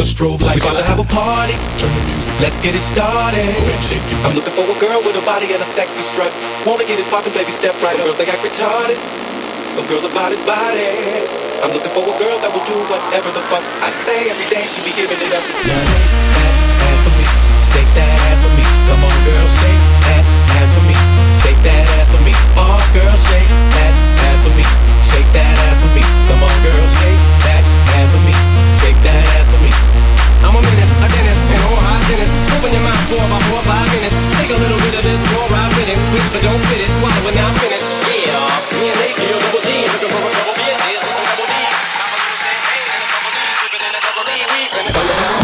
a strobe light. We gotta have a party. Turn the music. Let's get it started. Go ahead, shake it. I'm looking for a girl with a body and a sexy strut. Wanna get it poppin', baby, step right Some up. girls, they act retarded. Some girls are body body. I'm looking for a girl that will do whatever the fuck I say. Every day she be giving it up. Shake that ass for me. Shake that ass for me. Come on, girls. for about four five minutes. Take a little bit of this for five minutes. Switch but don't spit it. Swallow it now. Finish. Yeah. Me and they you double D. Looking for a double B. Here's some double D. I'm a little champagne and a double D. Sipping in a double D. We finna.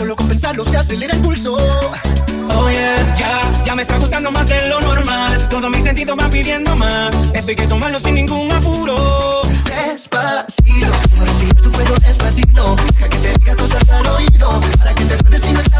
Solo con pensarlo se acelera el pulso. Oh yeah, ya, ya me está gustando más de lo normal. Todos mis sentidos va pidiendo más. Esto hay que tomarlo sin ningún apuro. Despacito, quiero respirar tu cuello despacito. Deja que te diga cosas al oído. Para que te acuerdes si no estás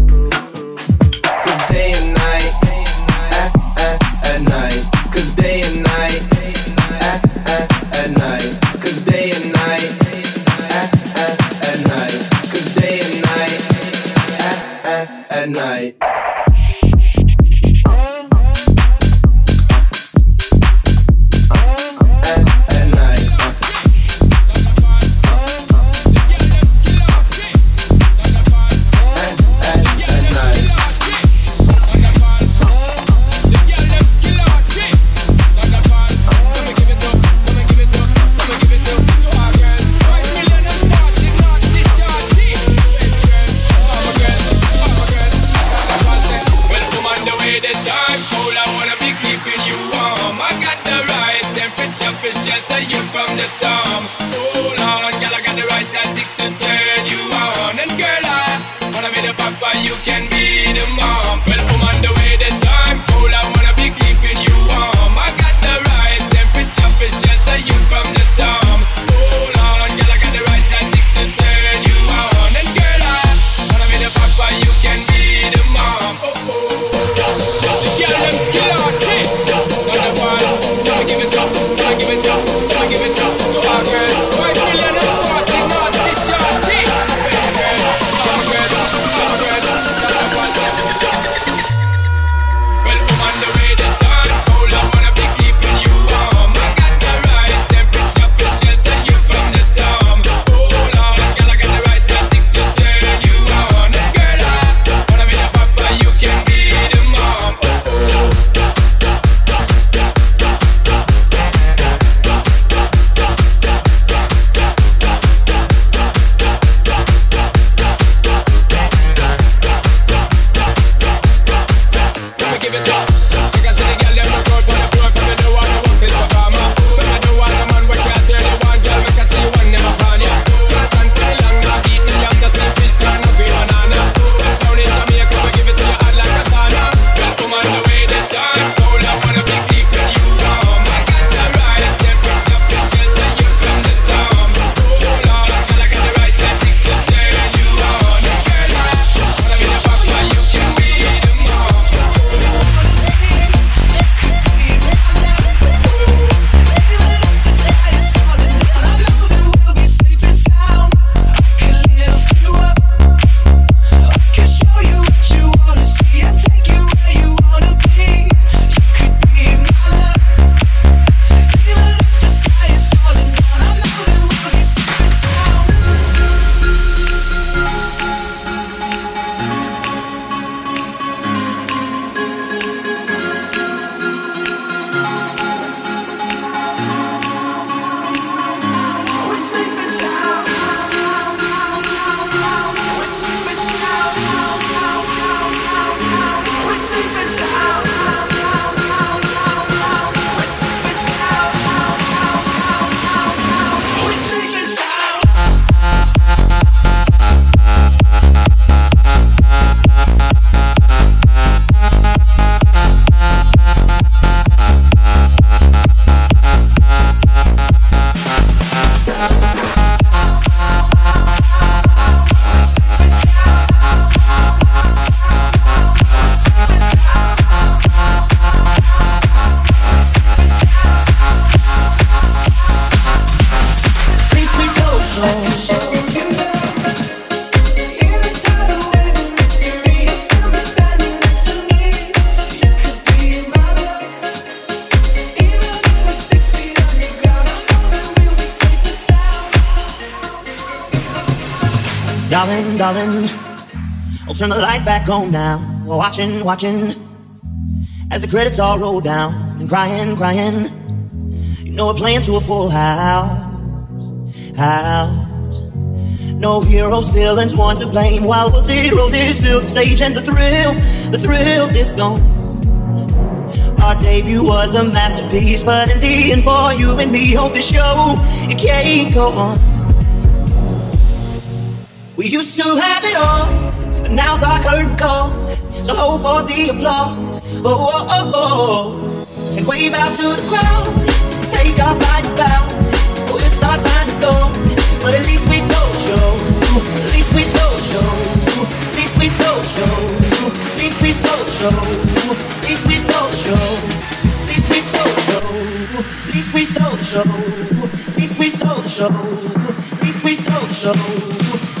watching, watching as the credits all roll down and crying, crying. You know we're playing to a full house, house. No heroes, villains, one to blame. While we'll zeros is filled stage and the thrill, the thrill is gone. Our debut was a masterpiece, but in the end, for you and me, hold this show, it can't go on. We used to have it all, but now's our curtain call. So hold for the applause. Oh, oh, oh, oh, oh. And wave out to the crowd. Take our fight bow. Oh, it's our time to go. But at least we stole show. At least we stole show. At least we stole show. At least we stole show. At least we stole show. At least we stole show. At least we stole the show. At least we stole the show. Least we stole the show.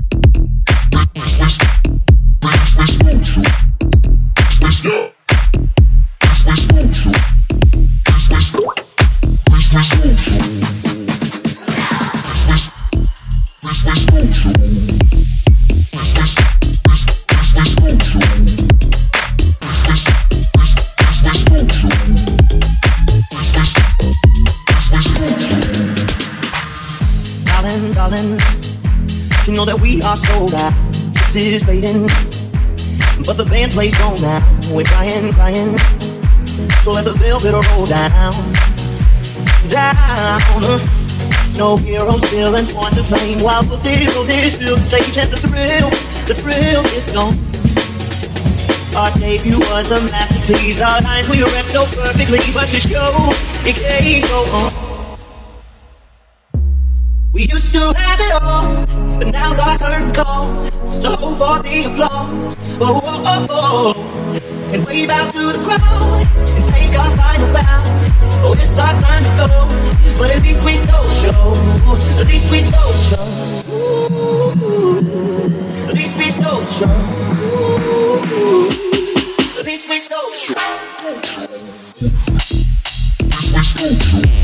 This is fading, but the band plays on now. We're crying, crying, so let the velvet roll down, down. No heroes, villains, one to blame. While the zeros is still stage, and the thrill, the thrill is gone. Our debut was a masterpiece. Our lines we read so perfectly, but the show it can't go on. We used to have it all, but now's our curtain call. So hold for the applause. Oh, oh, oh, oh, oh. And wave out to the crowd and take our final bow. Oh, it's our time to go, but at least we stole the show. At least we stole the show. Ooh, at least we stole the show. Ooh, at least we stole the show. Let's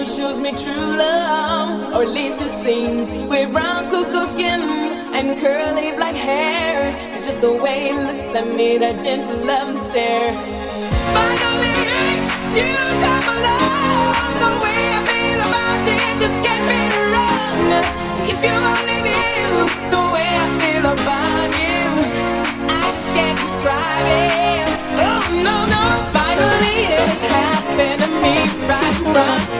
who shows me true love, or at least it seems. With brown cuckoo skin and curly black hair, it's just the way he looks at me, that gentle loving stare. Finally, you come along. The way I feel about you just can't be wrong. If you only knew the way I feel about you, I just can't describe it. Oh no no, finally it's happened to me right from.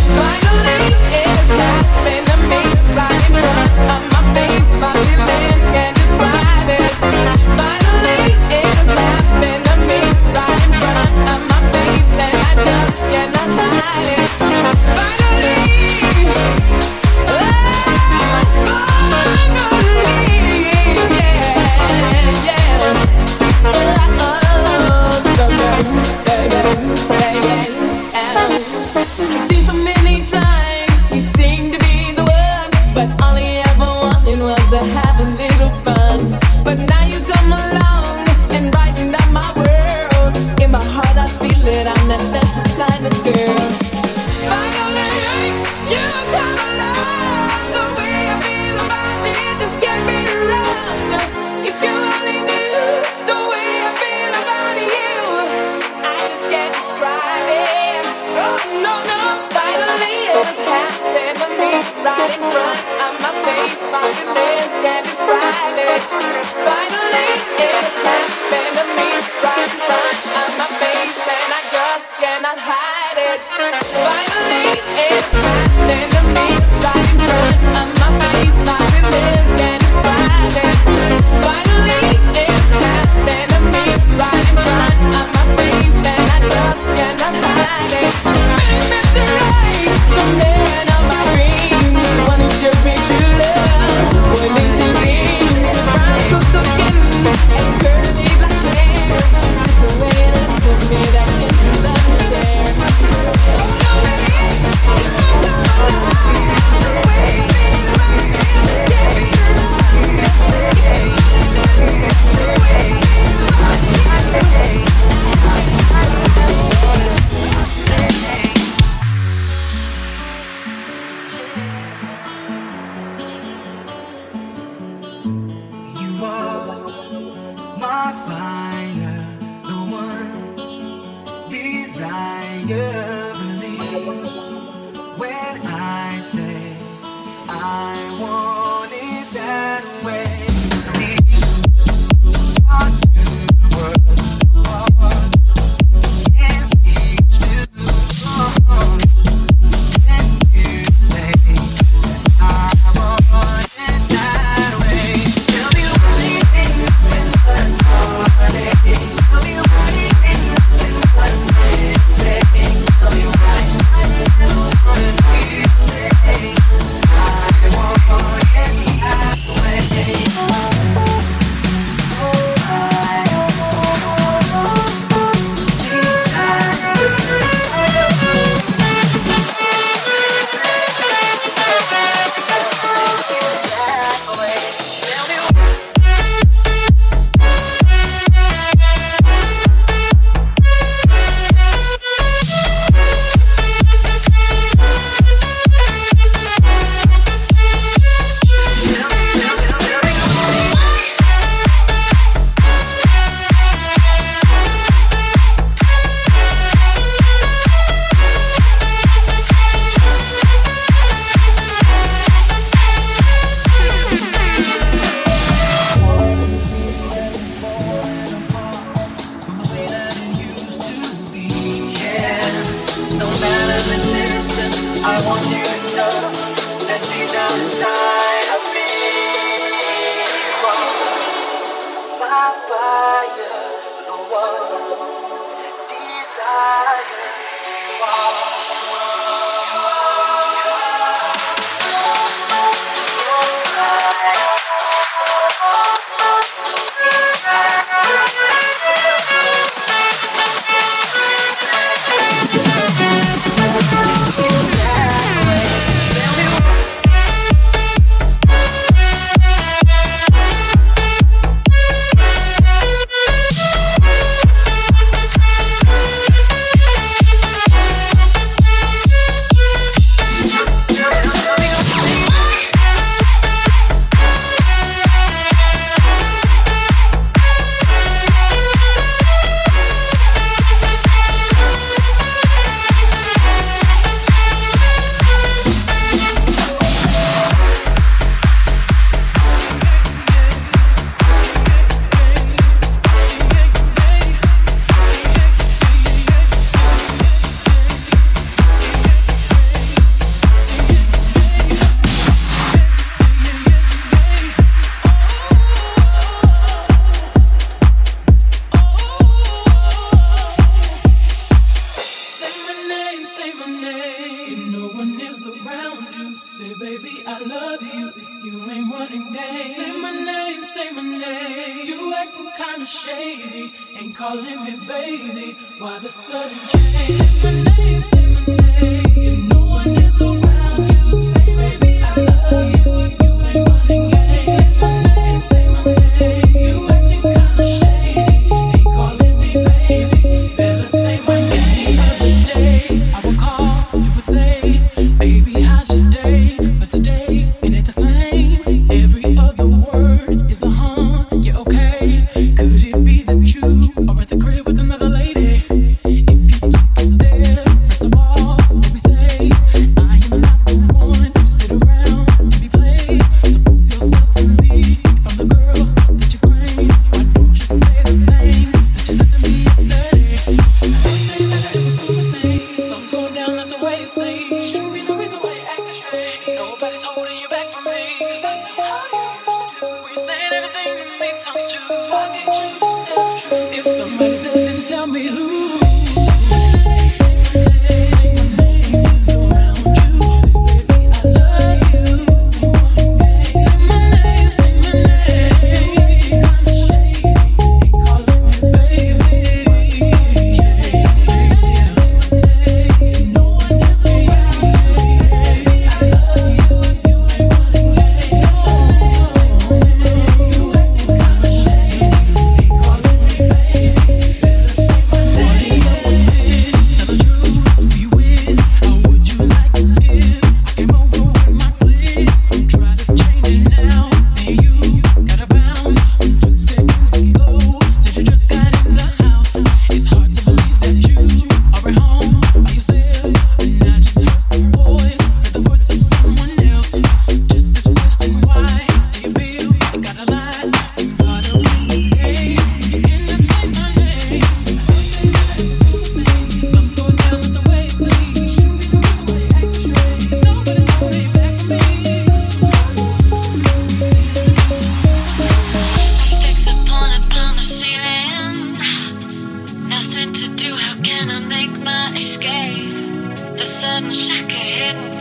yeah. one shack ahead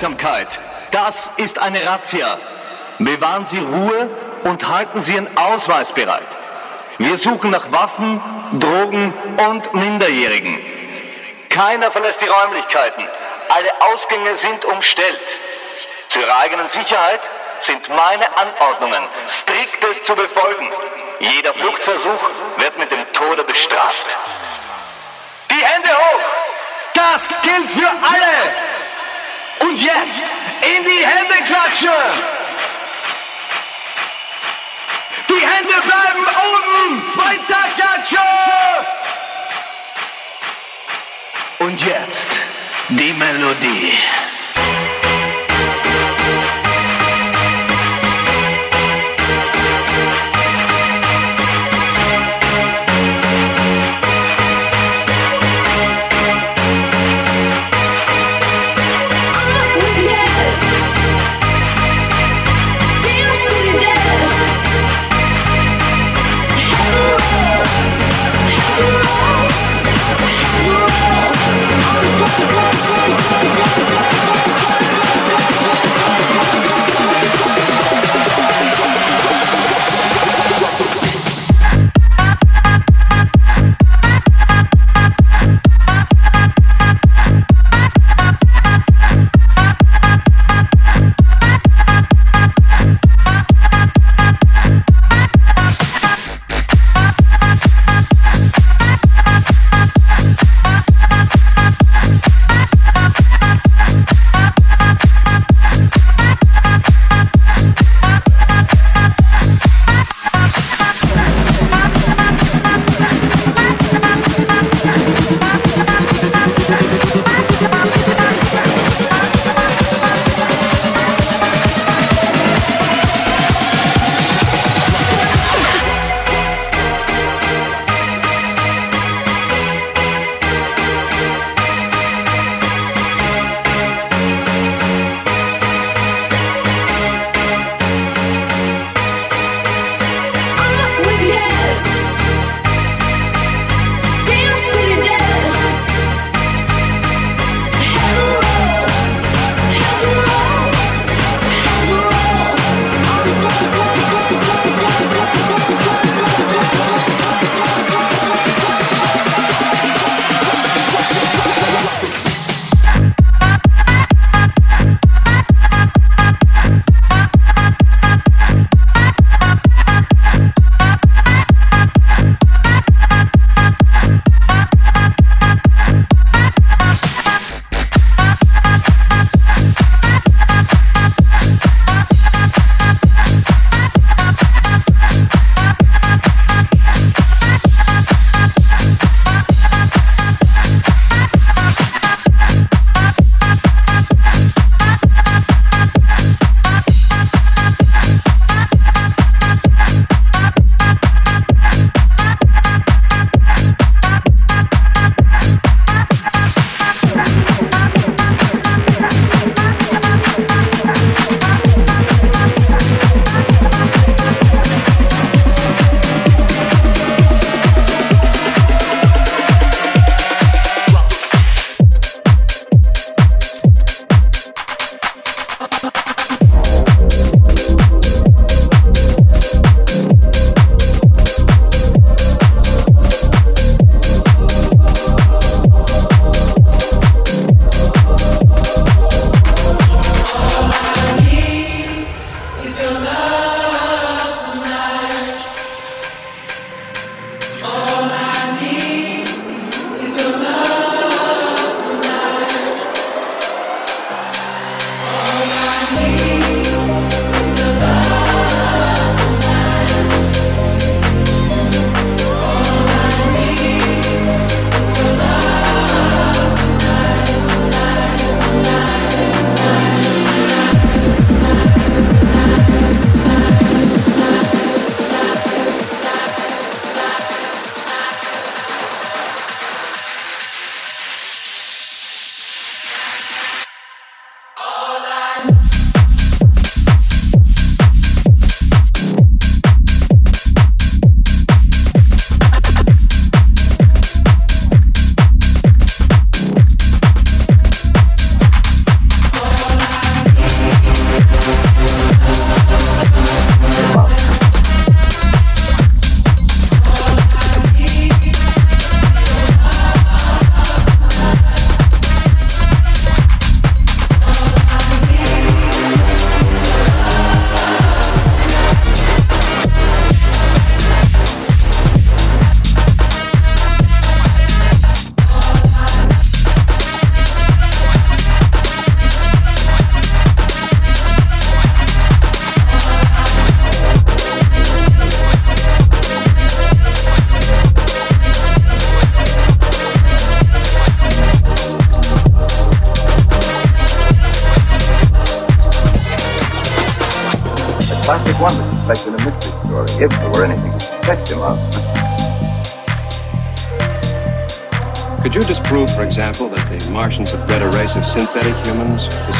Aufmerksamkeit. Das ist eine Razzia. Bewahren Sie Ruhe und halten Sie Ihren Ausweis bereit. Wir suchen nach Waffen, Drogen und Minderjährigen. Keiner verlässt die Räumlichkeiten. Alle Ausgänge sind umstellt. Zu Ihrer eigenen Sicherheit sind meine Anordnungen striktes zu befolgen. Jeder Fluchtversuch wird mit dem Tode bestraft. Die Hände hoch! Das gilt für alle! Und jetzt in die Hände klatschen! Die Hände bleiben oben! Weiter klatschen! Und jetzt die Melodie.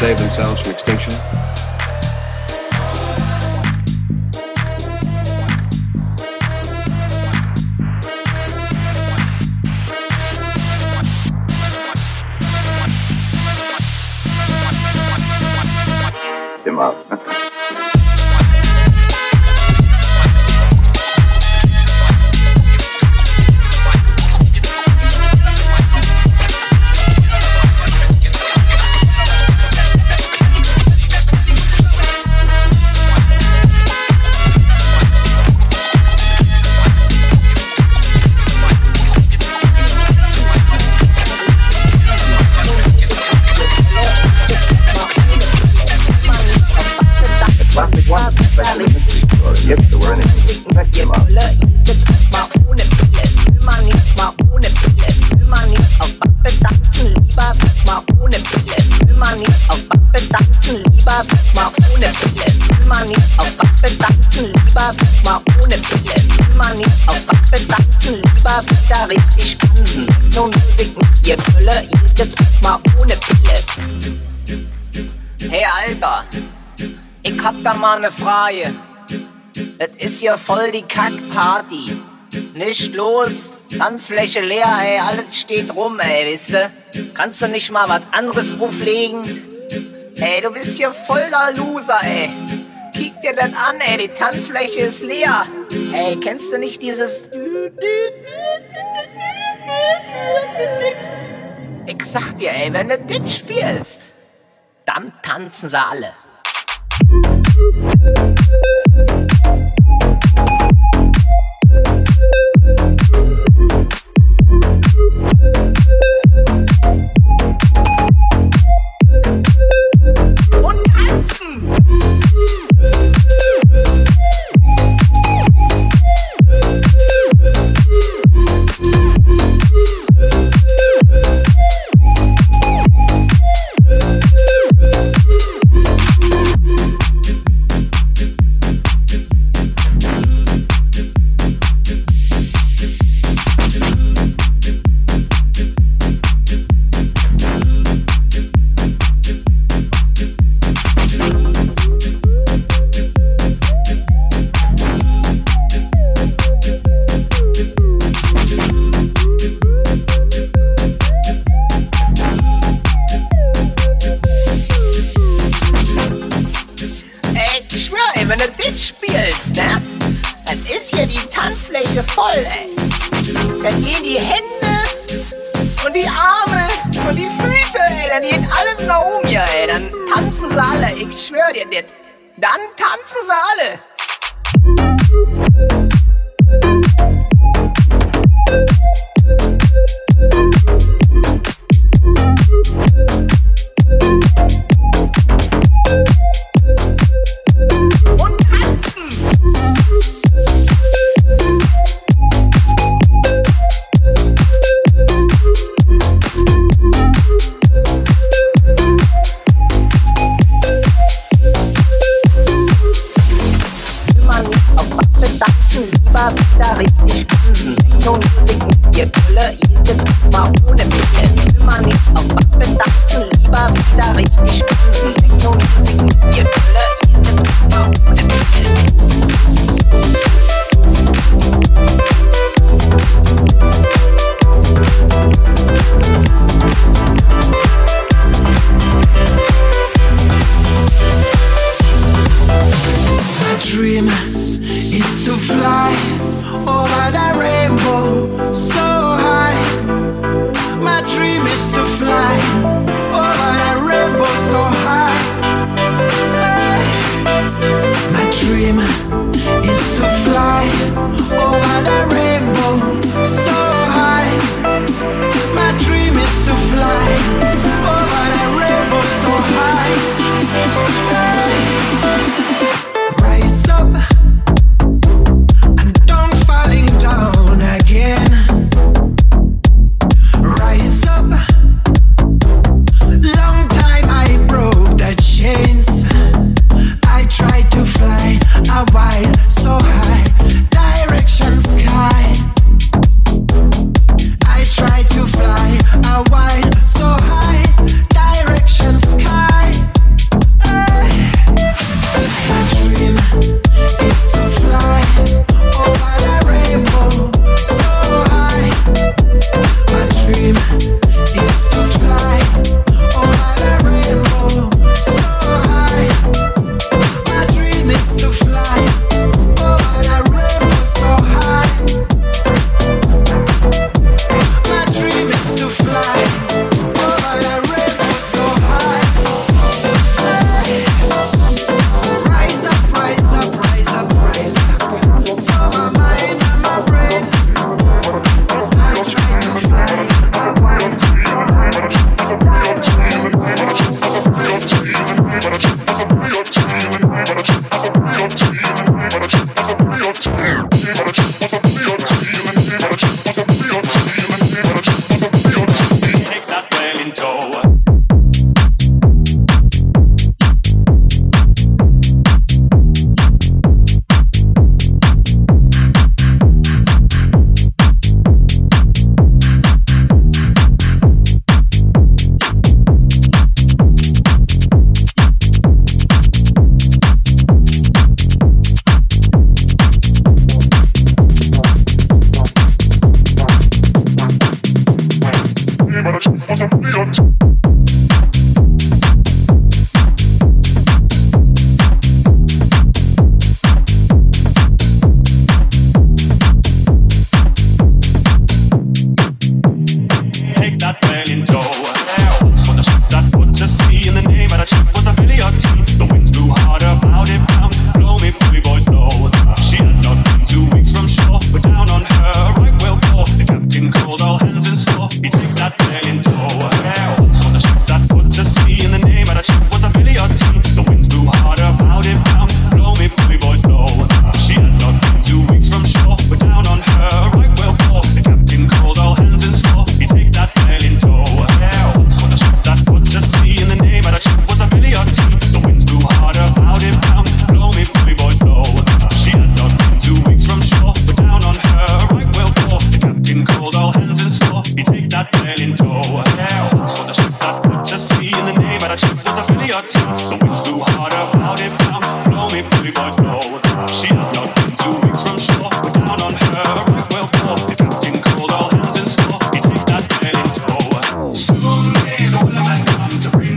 save themselves from extinction. ne Freie. Et is ja voll die Kackparty. Nicht los, Tanzfläche leer, ey, alles steht rum, ey, wisst ihr? Kannst du nicht mal was anderes auflegen? Ey, du bist hier voller Loser, ey. Kick dir das an, ey, die Tanzfläche ist leer. Ey, kennst du nicht dieses... Ich sag dir, ey, wenn du das spielst, dann tanzen sie alle.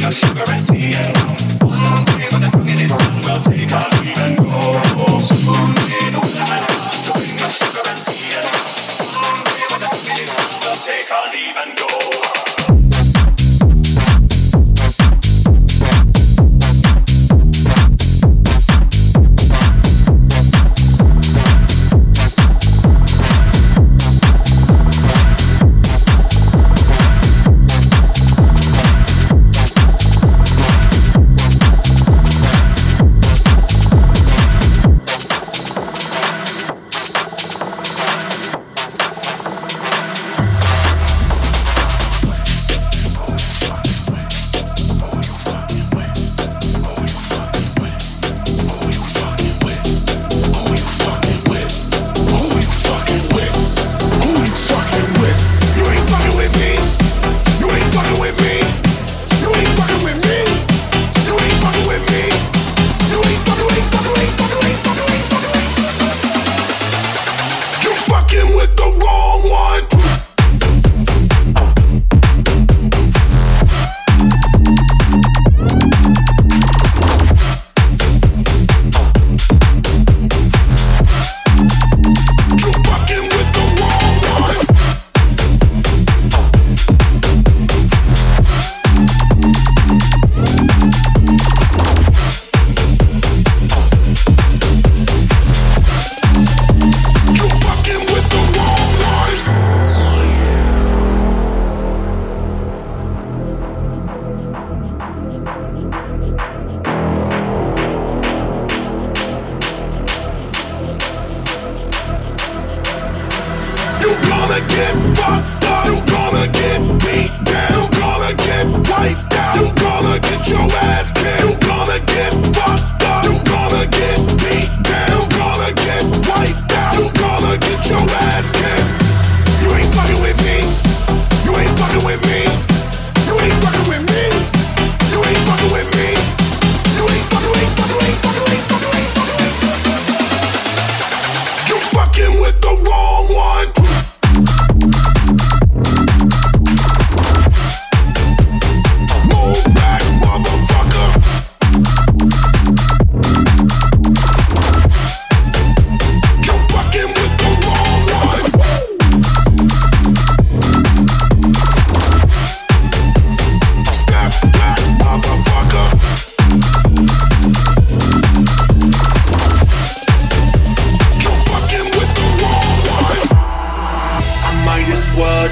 your sugar and tea.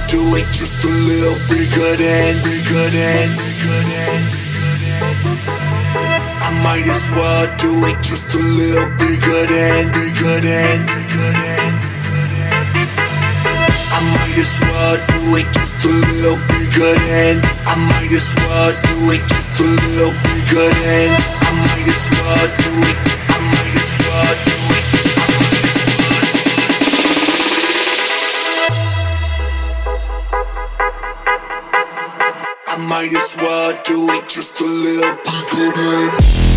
do it just to live, bigger than, bigger than, bigger than, bigger than. I might as well do it just to live, bigger than, bigger than, bigger than, bigger than. I might as well do it just to live, bigger than. I might as well do it just to live, bigger than. I might as well do it, I might as well might as well do it just a little bit.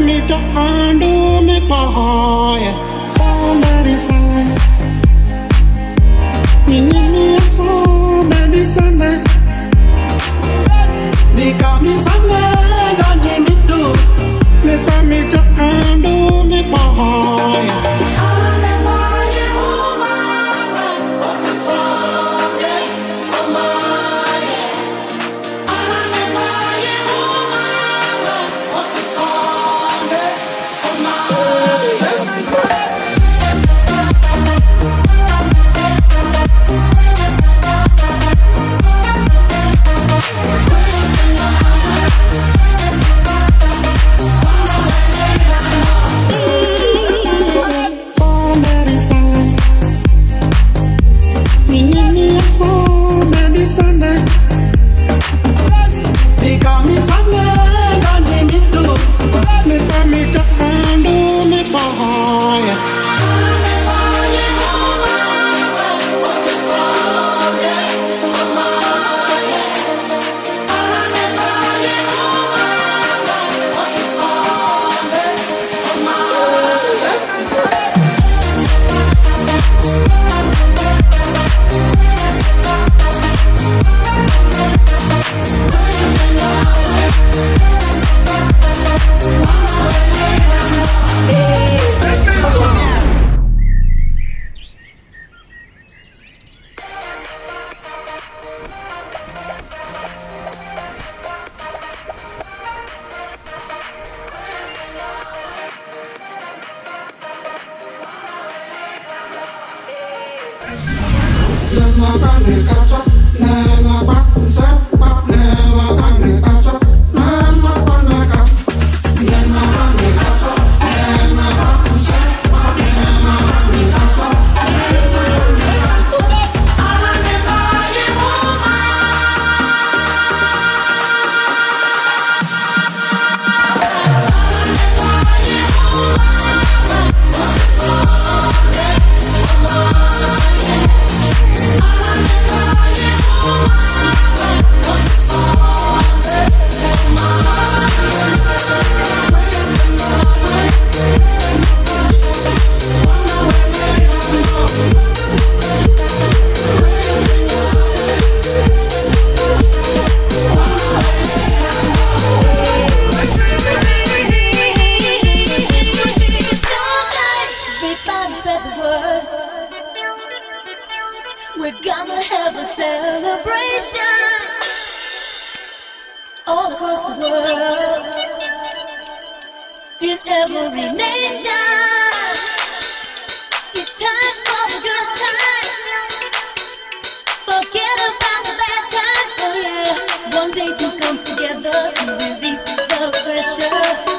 need to undo me boy Somebody say, You need me a phone, baby, Sunday. They got me Sunday, don't need me me to undo Everybody spread the word. We're gonna have a celebration all across the world, in every nation. It's time for the good times. Forget about the bad times. Oh yeah, one day to come together and release the pressure.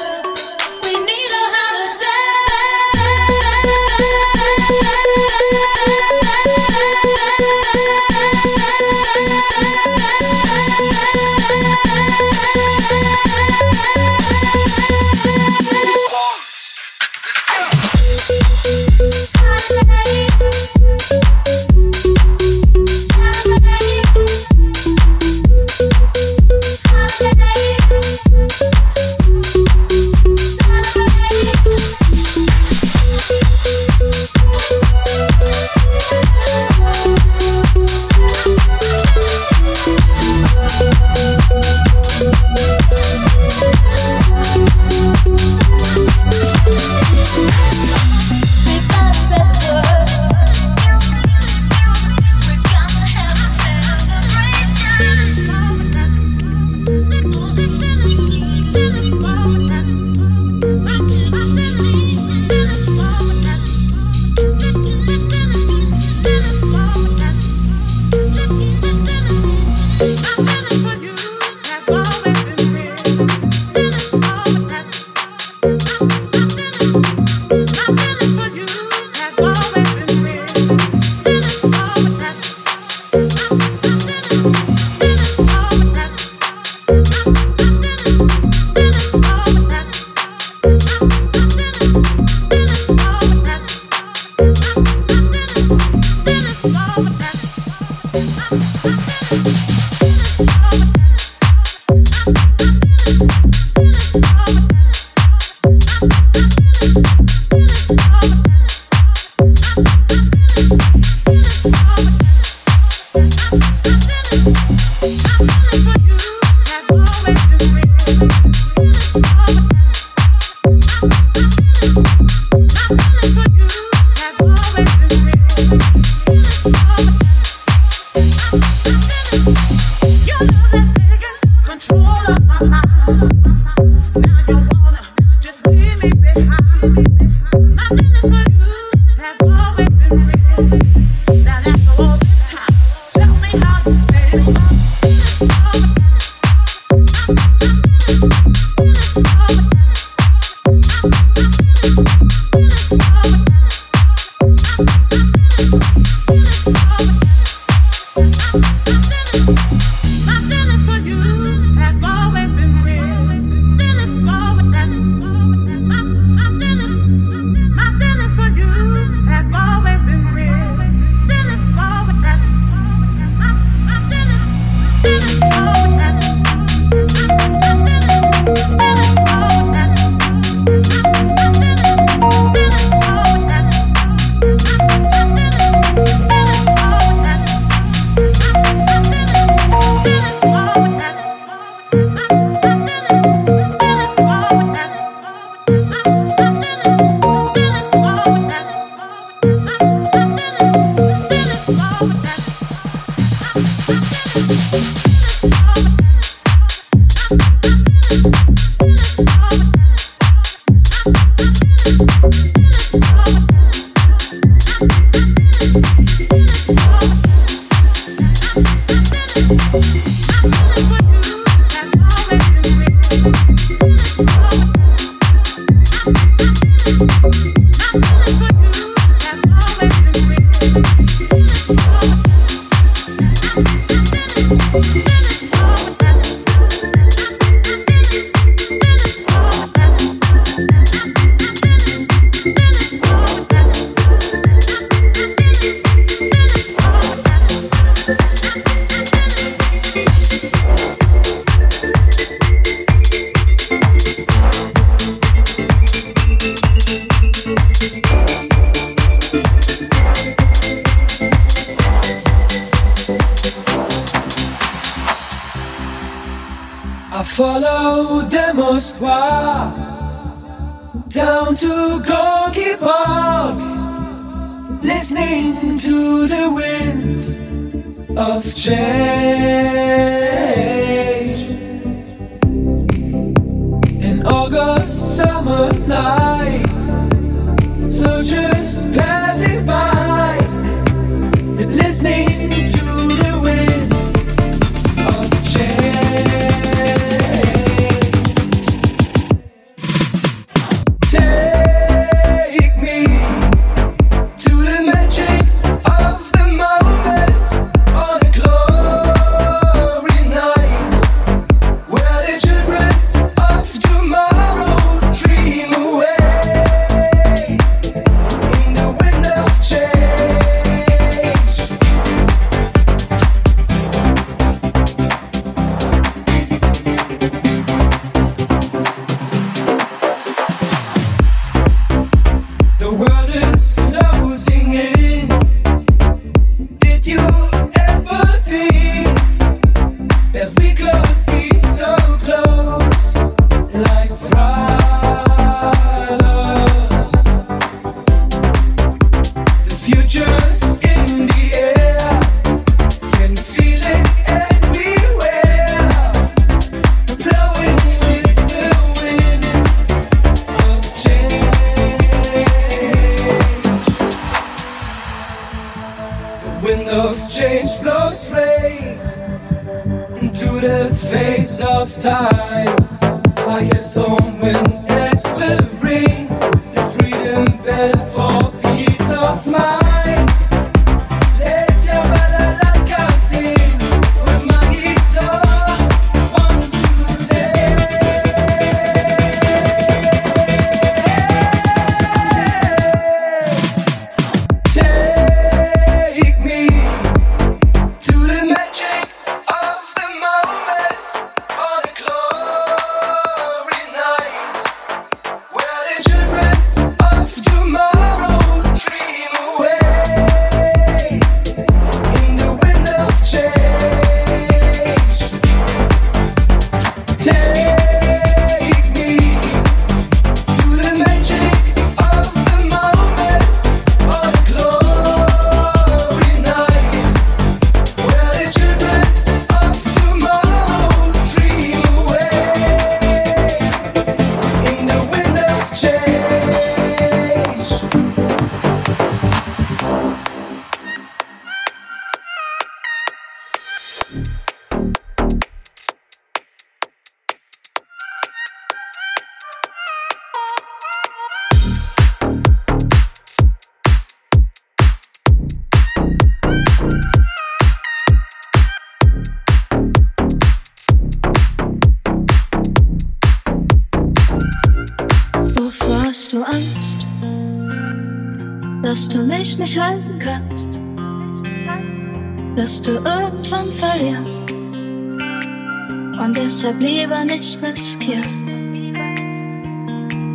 nicht riskierst.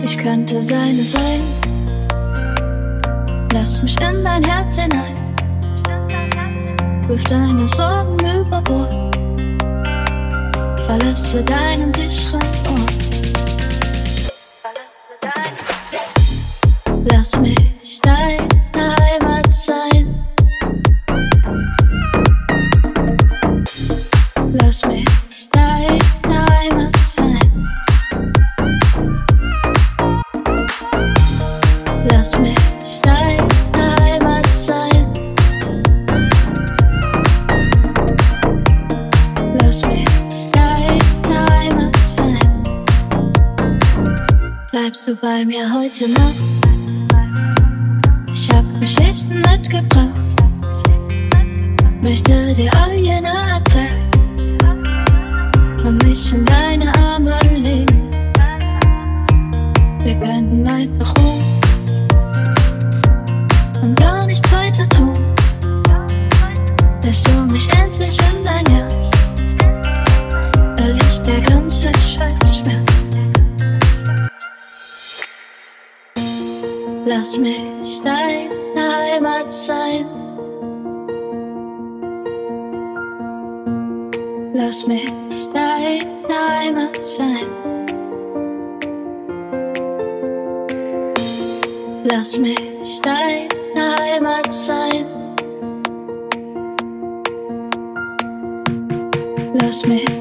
Ich könnte deine sein. Lass mich in dein Herz hinein. Wirf deine Sorgen über Bord. Verlasse deinen sicheren Ort. Lass mich. du bei mir heute Nacht? Ich hab Geschichten mitgebracht, möchte dir alles. sein. Lass mich deine Heimat sein. Lass mich